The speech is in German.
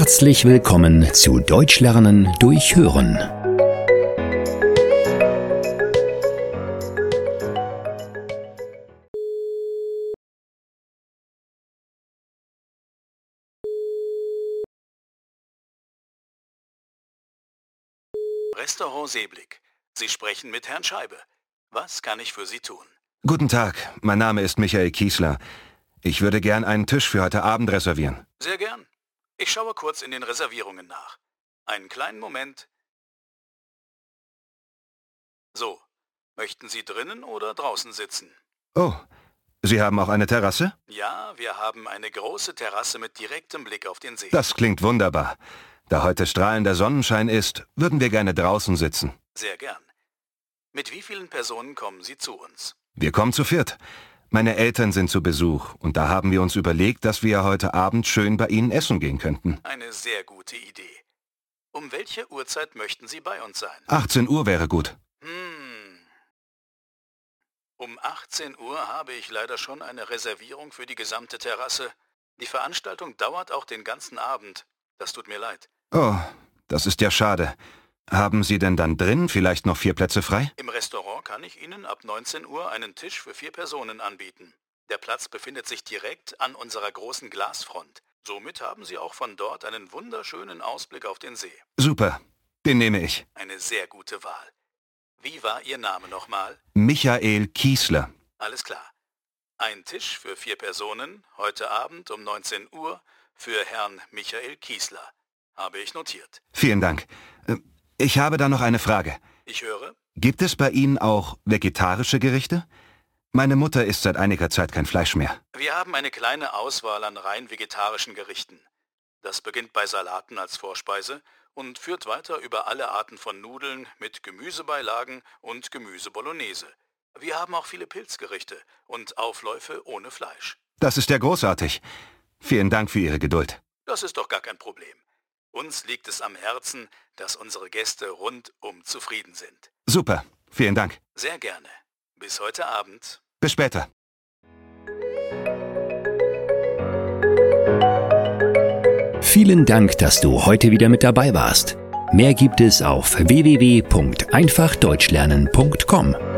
Herzlich willkommen zu Deutsch lernen durch Hören. Restaurant Seeblick. Sie sprechen mit Herrn Scheibe. Was kann ich für Sie tun? Guten Tag, mein Name ist Michael Kiesler. Ich würde gern einen Tisch für heute Abend reservieren. Sehr gern. Ich schaue kurz in den Reservierungen nach. Einen kleinen Moment. So, möchten Sie drinnen oder draußen sitzen? Oh, Sie haben auch eine Terrasse? Ja, wir haben eine große Terrasse mit direktem Blick auf den See. Das klingt wunderbar. Da heute strahlender Sonnenschein ist, würden wir gerne draußen sitzen. Sehr gern. Mit wie vielen Personen kommen Sie zu uns? Wir kommen zu viert. Meine Eltern sind zu Besuch und da haben wir uns überlegt, dass wir heute Abend schön bei Ihnen essen gehen könnten. Eine sehr gute Idee. Um welche Uhrzeit möchten Sie bei uns sein? 18 Uhr wäre gut. Hm. Um 18 Uhr habe ich leider schon eine Reservierung für die gesamte Terrasse. Die Veranstaltung dauert auch den ganzen Abend. Das tut mir leid. Oh, das ist ja schade. Haben Sie denn dann drin vielleicht noch vier Plätze frei? Im Restaurant kann ich Ihnen ab 19 Uhr einen Tisch für vier Personen anbieten. Der Platz befindet sich direkt an unserer großen Glasfront. Somit haben Sie auch von dort einen wunderschönen Ausblick auf den See. Super, den nehme ich. Eine sehr gute Wahl. Wie war Ihr Name nochmal? Michael Kiesler. Alles klar. Ein Tisch für vier Personen, heute Abend um 19 Uhr, für Herrn Michael Kiesler. Habe ich notiert. Vielen Dank. Äh, Ich habe da noch eine Frage. Ich höre. Gibt es bei Ihnen auch vegetarische Gerichte? Meine Mutter isst seit einiger Zeit kein Fleisch mehr. Wir haben eine kleine Auswahl an rein vegetarischen Gerichten. Das beginnt bei Salaten als Vorspeise und führt weiter über alle Arten von Nudeln mit Gemüsebeilagen und Gemüse Bolognese. Wir haben auch viele Pilzgerichte und Aufläufe ohne Fleisch. Das ist ja großartig. Vielen Dank für Ihre Geduld. Das ist doch gar kein Problem. Uns liegt es am Herzen, dass unsere Gäste rundum zufrieden sind. Super. Vielen Dank. Sehr gerne. Bis heute Abend. Bis später. Vielen Dank, dass du heute wieder mit dabei warst. Mehr gibt es auf www.einfachdeutschlernen.com.